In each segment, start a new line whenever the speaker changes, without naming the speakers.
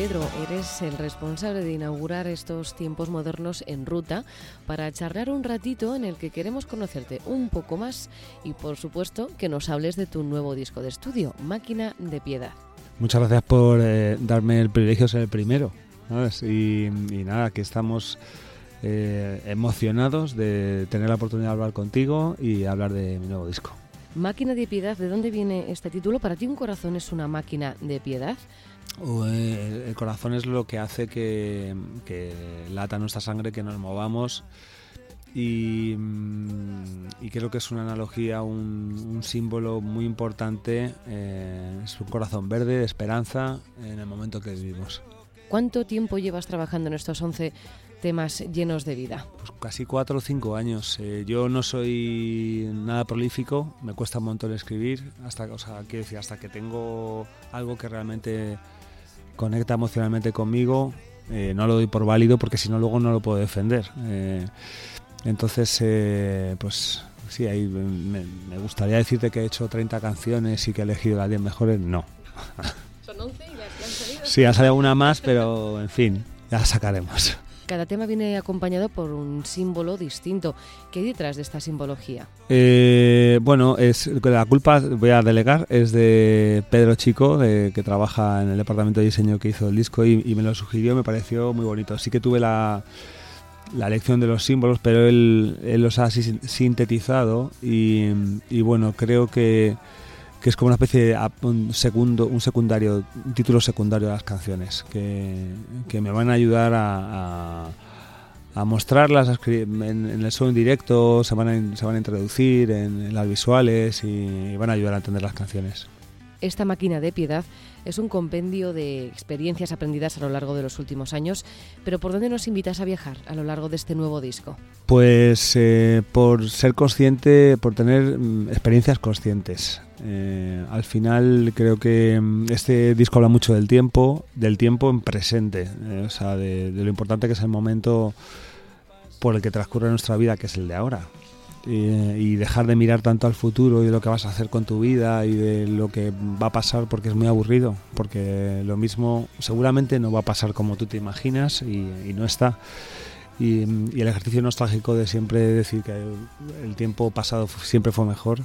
Pedro, eres el responsable de inaugurar estos tiempos modernos en ruta para charlar un ratito en el que queremos conocerte un poco más y por supuesto que nos hables de tu nuevo disco de estudio, Máquina de Piedad.
Muchas gracias por eh, darme el privilegio de ser el primero. ¿sabes? Y, y nada, que estamos eh, emocionados de tener la oportunidad de hablar contigo y hablar de mi nuevo disco.
Máquina de Piedad, ¿de dónde viene este título? ¿Para ti un corazón es una máquina de piedad?
Eh, el corazón es lo que hace que, que lata nuestra sangre, que nos movamos. Y, mm, y creo que es una analogía, un, un símbolo muy importante. eh, es un corazón verde de esperanza en el momento que vivimos.
¿Cuánto tiempo llevas trabajando en estos 11 temas llenos de vida?
Pues casi cuatro o cinco años. Eh, yo no soy nada prolífico, me cuesta un montón escribir, hasta, o sea, quiero decir, hasta que tengo algo que realmente conecta emocionalmente conmigo, eh, no lo doy por válido porque si no luego no lo puedo defender. Eh, entonces, eh, pues sí, ahí me, me gustaría decirte que he hecho 30 canciones y que he elegido las 10 mejores, no.
Son 11 y las que han salido.
Sí, ha salido una más, pero en fin, ya la sacaremos.
Cada tema viene acompañado por un símbolo distinto. ¿Qué hay detrás de esta simbología?
Eh, bueno, es la culpa, voy a delegar, es de Pedro Chico, que trabaja en el departamento de diseño que hizo el disco y, me lo sugirió, me pareció muy bonito. Sí que tuve la, la elección de los símbolos, pero él, él los ha sin- sintetizado y bueno, creo que, que es como una especie de un segundo, un secundario, un título secundario de las canciones, que, que me van a ayudar a- a mostrarlas en, el show en directo, se van a, se van a introducir en, en las visuales y, y van a ayudar a entender las canciones.
Esta máquina de piedad es un compendio de experiencias aprendidas a lo largo de los últimos años, pero ¿por dónde nos invitas a viajar a lo largo de este nuevo disco?
Pues eh, por ser consciente, por tener mm, experiencias conscientes. Eh, al final creo que mm, este disco habla mucho del tiempo, del tiempo en presente, eh, o sea, de, de lo importante que es el momento por el que transcurre nuestra vida, que es el de ahora. Y, y dejar de mirar tanto al futuro y de lo que vas a hacer con tu vida y de lo que va a pasar porque es muy aburrido, porque lo mismo seguramente no va a pasar como tú te imaginas y, y no está. Y, y el ejercicio nostálgico de siempre decir que el, el tiempo pasado siempre fue mejor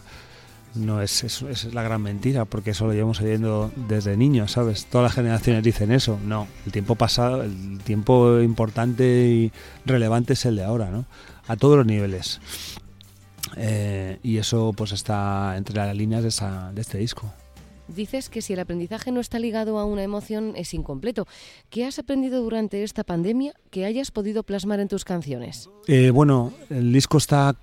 no es, es, es la gran mentira, porque eso lo llevamos oyendo desde niños, ¿sabes? Todas las generaciones dicen eso. No, el tiempo pasado, el tiempo importante y relevante es el de ahora, ¿no? A todos los niveles. Eh, y eso pues está entre las líneas de, esa, de este disco.
Dices que si el aprendizaje no está ligado a una emoción es incompleto. ¿Qué has aprendido durante esta pandemia que hayas podido plasmar en tus canciones?
Eh, bueno, el disco está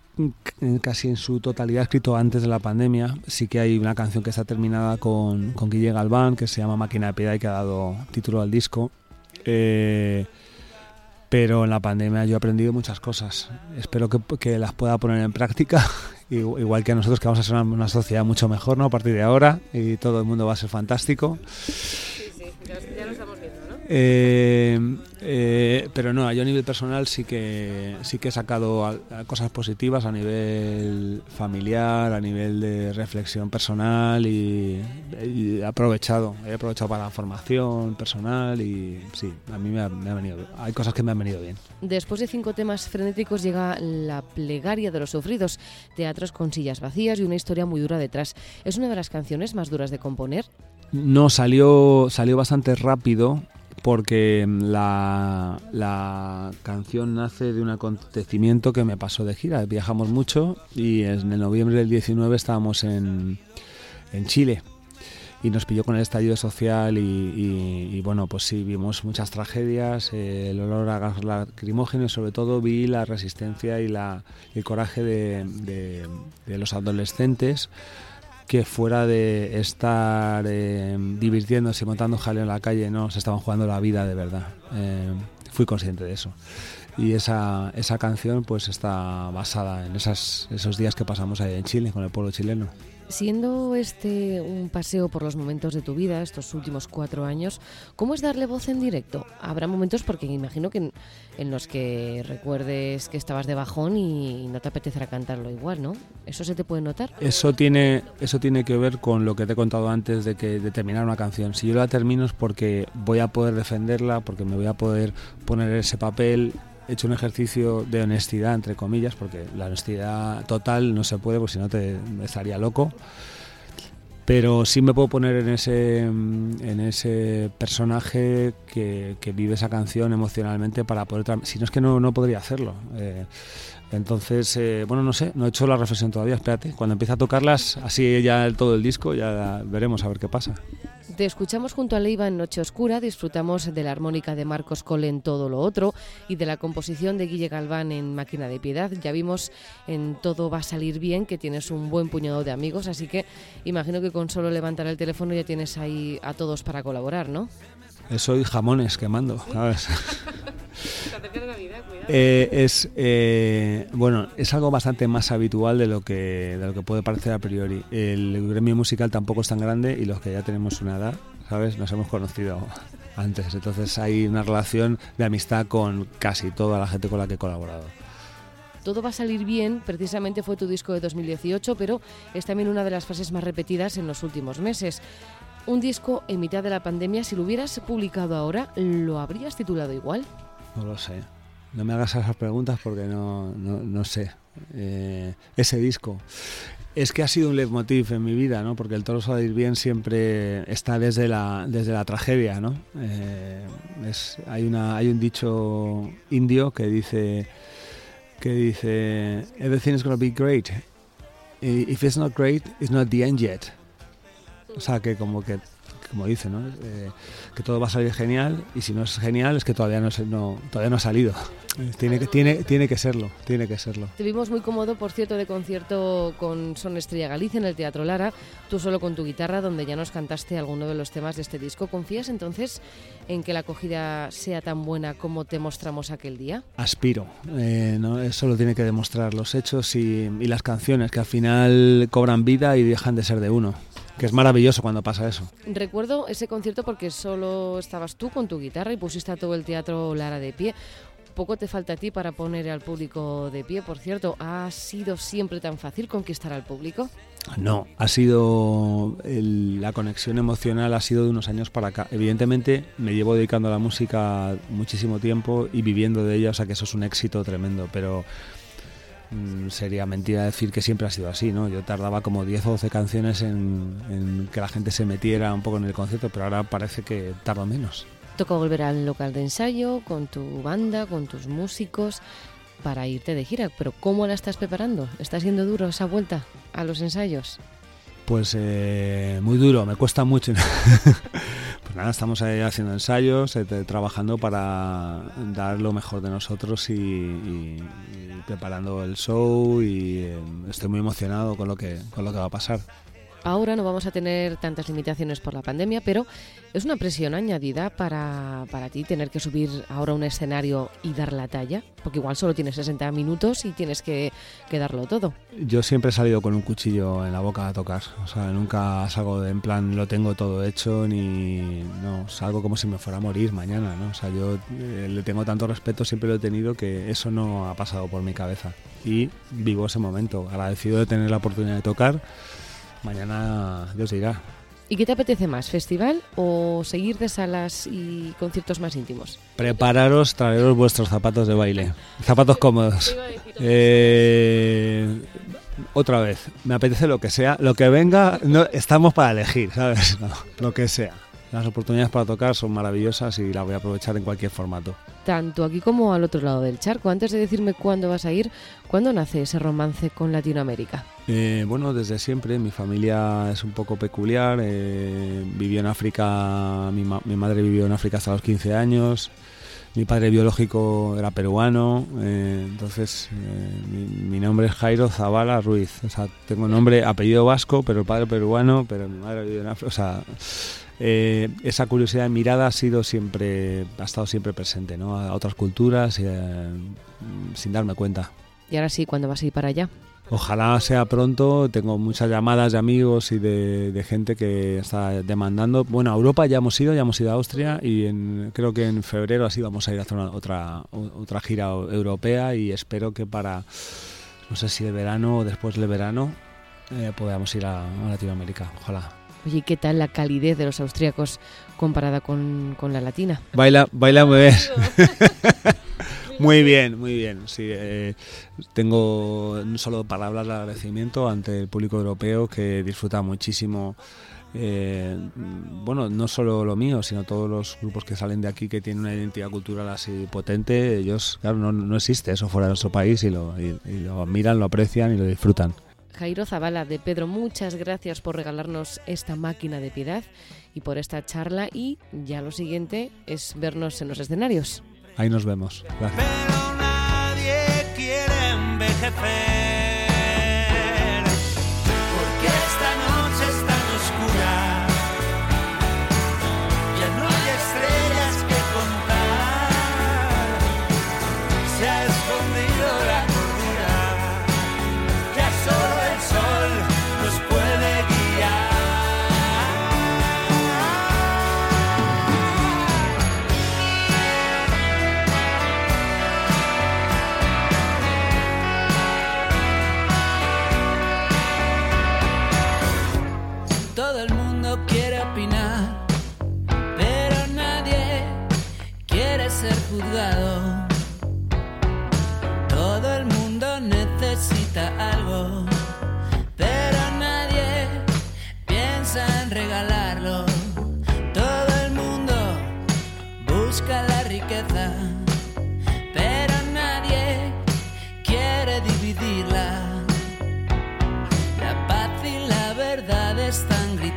casi en su totalidad escrito antes de la pandemia. Sí que hay una canción que está terminada con, con Guille Galván, que se llama Máquina de Piedad y que ha dado título al disco. Eh, pero en la pandemia yo he aprendido muchas cosas. Espero que, que las pueda poner en práctica, igu- igual que nosotros que vamos a ser una, sociedad mucho mejor ¿no? a partir de ahora y todo el mundo va a ser fantástico.
ya, lo estamos viendo, ¿no?
Eh, eh, pero no, yo a nivel personal sí que sí que he sacado cosas positivas a nivel familiar, a nivel de reflexión personal y, he aprovechado, he aprovechado para la formación personal y sí, a mí me ha, me ha, venido, hay cosas que me han venido bien.
Después de cinco temas frenéticos llega la plegaria de los sufridos, teatros con sillas vacías y una historia muy dura detrás. ¿Es una de las canciones más duras de componer?
No, salió, salió bastante rápido porque la, canción nace de un acontecimiento que me pasó de gira. Viajamos mucho y en el noviembre del 19 estábamos en, en Chile y nos pilló con el estallido social y, bueno, pues sí, vimos muchas tragedias, el olor a gas lacrimógeno y sobre todo vi la resistencia y la, el coraje de los adolescentes que fuera de estar eh, divirtiéndose y montando jaleo en la calle, no, se estaban jugando la vida de verdad. Eh, fui consciente de eso. Y esa, esa canción pues está basada en esos días que pasamos ahí en Chile con el pueblo chileno.
Siendo este un paseo por los momentos de tu vida, estos últimos cuatro años, ¿cómo es darle voz en directo? Habrá momentos, porque imagino que en, los que recuerdes que estabas de bajón y no te apetecerá cantarlo igual, ¿no? ¿Eso se te puede notar?
Eso tiene, eso tiene que ver con lo que te he contado antes de, que, de terminar una canción. Si yo la termino es porque voy a poder defenderla, porque me voy a poder poner ese papel hecho un ejercicio de honestidad, entre comillas, porque la honestidad total no se puede, porque si no te estaría loco. Pero sí me puedo poner en ese, en ese personaje que, vive esa canción emocionalmente para poder... Si no es que no, no podría hacerlo. Eh, entonces, eh, bueno, no sé, no he hecho la reflexión todavía, espérate. Cuando empiece a tocarlas, así ya todo el disco, ya veremos a ver qué pasa.
Te escuchamos junto a Leiva en Noche Oscura, disfrutamos de la armónica de Marcos Cole en Todo lo Otro y de la composición de Guille Galván en Máquina de Piedad. Ya vimos en Todo va a salir bien que tienes un buen puñado de amigos, así que imagino que con solo levantar el teléfono ya tienes ahí a todos para colaborar, ¿no?
Soy jamones quemando, ¿sabes? Eh, es eh, bueno, es algo bastante más habitual de lo que de lo que puede parecer a priori. El gremio musical tampoco es tan grande y los que ya tenemos una edad, sabes, nos hemos conocido antes. Entonces hay una relación de amistad con casi toda la gente con la que he colaborado.
Todo va a salir bien, precisamente fue tu disco de 2018, pero es también una de las fases más repetidas en los últimos meses. Un disco en mitad de la pandemia, si lo hubieras publicado ahora, ¿lo habrías titulado igual?
No lo sé. No me hagas esas preguntas porque no, no, sé. Eh, ese disco. Es que ha sido un leitmotiv en mi vida, ¿no? Porque el toro salir bien siempre está desde la, desde la tragedia, ¿no? Eh, es, hay, una, hay un dicho indio que dice que dice everything is to be great. If it's not great, it's not the end yet. O sea, que como que como dice, ¿no? Eh, que todo va a salir genial y si no es genial es que todavía no, no todavía no ha salido. Tiene que, tiene, tiene que serlo, tiene que serlo.
Te vimos muy cómodo, por cierto, de concierto con Son Estrella Galicia en el Teatro Lara, tú solo con tu guitarra, donde ya nos cantaste alguno de los temas de este disco. ¿Confías entonces en que la acogida sea tan buena como te mostramos aquel día?
Aspiro, eh, ¿no? eso lo tiene que demostrar los hechos y, y las canciones, que al final cobran vida y dejan de ser de uno que es maravilloso cuando pasa eso.
Recuerdo ese concierto porque solo estabas tú con tu guitarra y pusiste a todo el teatro Lara de pie. Poco te falta a ti para poner al público de pie, por cierto. ¿Ha sido siempre tan fácil conquistar al público?
No, ha sido la conexión emocional ha sido de unos años para acá. Evidentemente me llevo dedicando a la música muchísimo tiempo y viviendo de ella, o sea que eso es un éxito tremendo, pero Mm, sería mentira decir que siempre ha sido así, ¿no? Yo tardaba como 10 o 12 canciones en, que la gente se metiera un poco en el concierto, pero ahora parece que tarda menos.
Toca volver al local de ensayo con tu banda, con tus músicos para irte de gira, pero ¿cómo la estás preparando? ¿Está siendo duro esa vuelta a los ensayos?
Pues eh, muy duro, me cuesta mucho. pues nada, estamos ahí haciendo ensayos, eh, trabajando para dar lo mejor de nosotros y, preparando el show y eh, estoy muy emocionado con lo que con lo que va a pasar.
Ahora no vamos a tener tantas limitaciones por la pandemia, pero es una presión añadida para, para ti tener que subir ahora un escenario y dar la talla, porque igual solo tienes 60 minutos y tienes que, que darlo todo.
Yo siempre he salido con un cuchillo en la boca a tocar, o sea, nunca salgo de, en plan lo tengo todo hecho ni no, salgo como si me fuera a morir mañana, ¿no? O sea, yo eh, le tengo tanto respeto, siempre lo he tenido que eso no ha pasado por mi cabeza y vivo ese momento, agradecido de tener la oportunidad de tocar. Mañana Dios dirá.
¿Y qué te apetece más, festival o seguir de salas y conciertos más íntimos?
Prepararos, traeros vuestros zapatos de baile, zapatos cómodos. Eh, otra vez, me apetece lo que sea, lo que venga, no, estamos para elegir, ¿sabes? No, lo que sea. Las oportunidades para tocar son maravillosas y las voy a aprovechar en cualquier formato.
Tanto aquí como al otro lado del charco. Antes de decirme cuándo vas a ir, ¿cuándo nace ese romance con Latinoamérica?
Eh, bueno, desde siempre. Mi familia es un poco peculiar. Eh, vivió en África, mi, ma- mi madre vivió en África hasta los 15 años. Mi padre biológico era peruano, eh, entonces eh, mi, mi nombre es Jairo Zavala Ruiz. O sea, tengo nombre, apellido vasco, pero el padre peruano, pero mi madre vivió en África. O sea, eh, esa curiosidad de mirada ha sido siempre, ha estado siempre presente, ¿no? A otras culturas eh, sin darme cuenta.
Y ahora sí, ¿cuándo vas a ir para allá?
Ojalá sea pronto. Tengo muchas llamadas de amigos y de, de gente que está demandando. Bueno, a Europa ya hemos ido, ya hemos ido a Austria y en- creo que en febrero así vamos a ir a hacer una- otra, otra gira europea y espero que para, no sé si el verano o después del verano, eh, podamos ir a, a Latinoamérica. Ojalá.
Oye, ¿y ¿qué tal la calidez de los austríacos comparada con, con la latina?
Baila, baila muy bien. Muy bien, muy bien. Sí, eh, tengo solo palabras de agradecimiento ante el público europeo que disfruta muchísimo. eh, bueno, no solo lo mío, sino todos los grupos que salen de aquí que tienen una identidad cultural así potente. Ellos, claro, no, no existe eso fuera de nuestro país y lo, y- y lo miran, lo aprecian y lo disfrutan.
Jairo Zavala de Pedro, muchas gracias por regalarnos esta máquina de piedad y por esta charla y ya lo siguiente es vernos en los escenarios.
Ahí nos vemos. Gracias.
pero nadie quiere envejecer.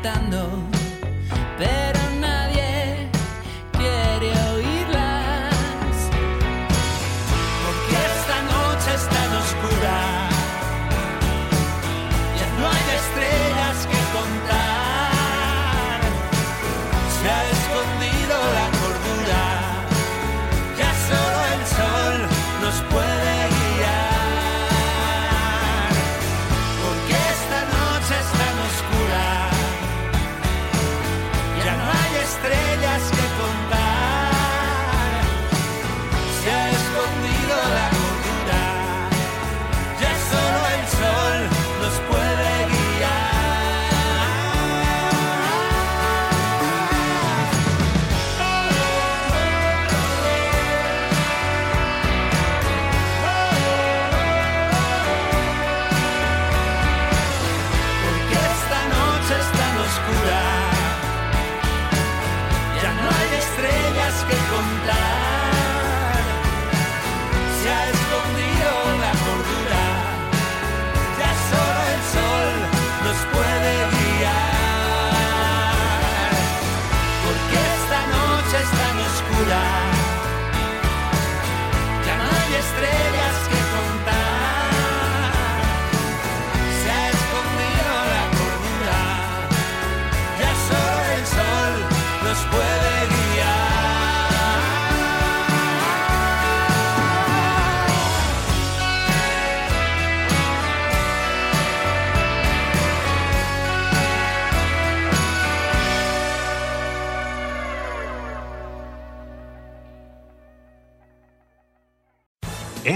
Gritando, pero